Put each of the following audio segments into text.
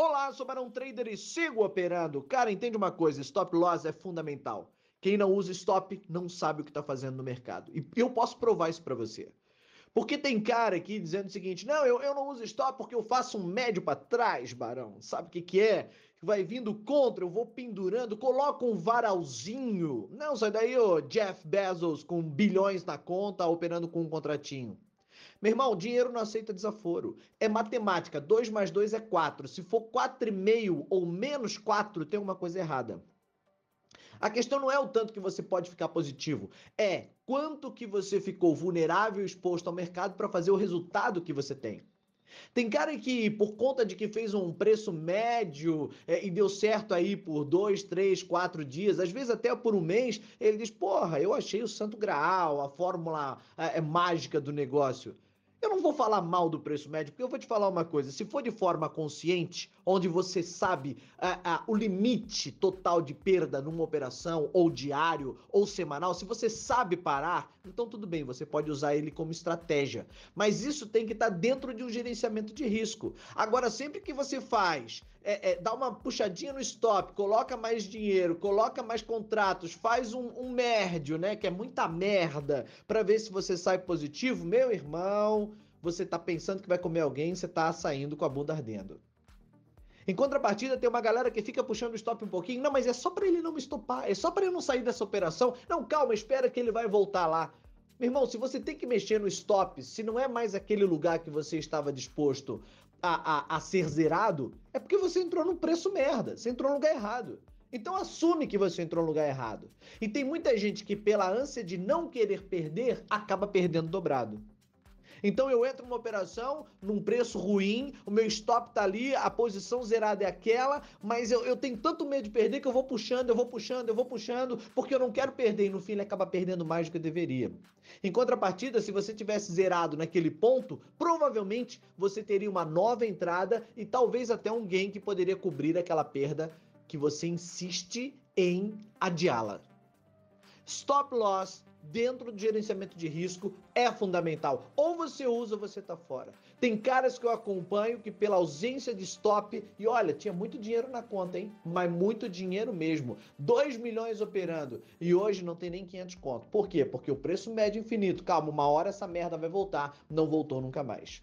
Olá, sou Barão Trader e sigo operando. Cara, entende uma coisa: stop loss é fundamental. Quem não usa stop não sabe o que está fazendo no mercado. E eu posso provar isso para você. Porque tem cara aqui dizendo o seguinte: não, eu, eu não uso stop porque eu faço um médio para trás, Barão. Sabe o que, que é? Vai vindo contra, eu vou pendurando, coloco um varalzinho. Não, sai daí, ô Jeff Bezos com bilhões na conta, operando com um contratinho. Meu irmão, dinheiro não aceita desaforo. É matemática. 2 mais 2 é 4. Se for 4,5 ou menos 4, tem uma coisa errada. A questão não é o tanto que você pode ficar positivo, é quanto que você ficou vulnerável e exposto ao mercado para fazer o resultado que você tem. Tem cara que, por conta de que fez um preço médio é, e deu certo aí por dois, três, quatro dias, às vezes até por um mês, ele diz: Porra, eu achei o santo graal, a fórmula é, mágica do negócio. Eu não vou falar mal do preço médio, porque eu vou te falar uma coisa: se for de forma consciente, onde você sabe o limite total de perda numa operação, ou diário, ou semanal, se você sabe parar, então tudo bem, você pode usar ele como estratégia. Mas isso tem que estar tá dentro de um gerenciamento de risco. Agora, sempre que você faz, é, é, dá uma puxadinha no stop, coloca mais dinheiro, coloca mais contratos, faz um, um médio, né? Que é muita merda, para ver se você sai positivo, meu irmão você está pensando que vai comer alguém, você está saindo com a bunda ardendo. Em contrapartida, tem uma galera que fica puxando o stop um pouquinho. Não, mas é só para ele não me estopar, é só para eu não sair dessa operação. Não, calma, espera que ele vai voltar lá. Meu irmão, se você tem que mexer no stop, se não é mais aquele lugar que você estava disposto a, a, a ser zerado, é porque você entrou num preço merda, você entrou no lugar errado. Então assume que você entrou no lugar errado. E tem muita gente que, pela ânsia de não querer perder, acaba perdendo dobrado. Então eu entro numa operação num preço ruim, o meu stop tá ali, a posição zerada é aquela, mas eu, eu tenho tanto medo de perder que eu vou puxando, eu vou puxando, eu vou puxando, porque eu não quero perder e no fim ele acaba perdendo mais do que eu deveria. Em contrapartida, se você tivesse zerado naquele ponto, provavelmente você teria uma nova entrada e talvez até um gain que poderia cobrir aquela perda que você insiste em adiá-la. Stop loss dentro do gerenciamento de risco é fundamental. Ou você usa ou você está fora. Tem caras que eu acompanho que pela ausência de stop, e olha, tinha muito dinheiro na conta, hein? Mas muito dinheiro mesmo. 2 milhões operando e hoje não tem nem 500 conto. Por quê? Porque o preço médio é infinito. Calma, uma hora essa merda vai voltar. Não voltou nunca mais.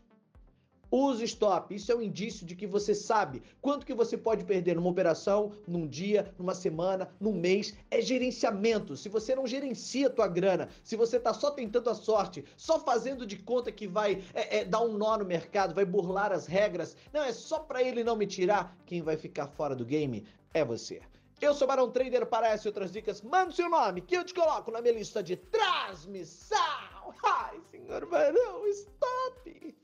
Use stop. Isso é um indício de que você sabe quanto que você pode perder numa operação, num dia, numa semana, num mês. É gerenciamento. Se você não gerencia a tua grana, se você tá só tentando a sorte, só fazendo de conta que vai é, é, dar um nó no mercado, vai burlar as regras, não é só para ele não me tirar. Quem vai ficar fora do game é você. Eu sou Barão Trader, para essas e outras dicas, manda seu nome que eu te coloco na minha lista de transmissão. Ai, senhor Barão, stop!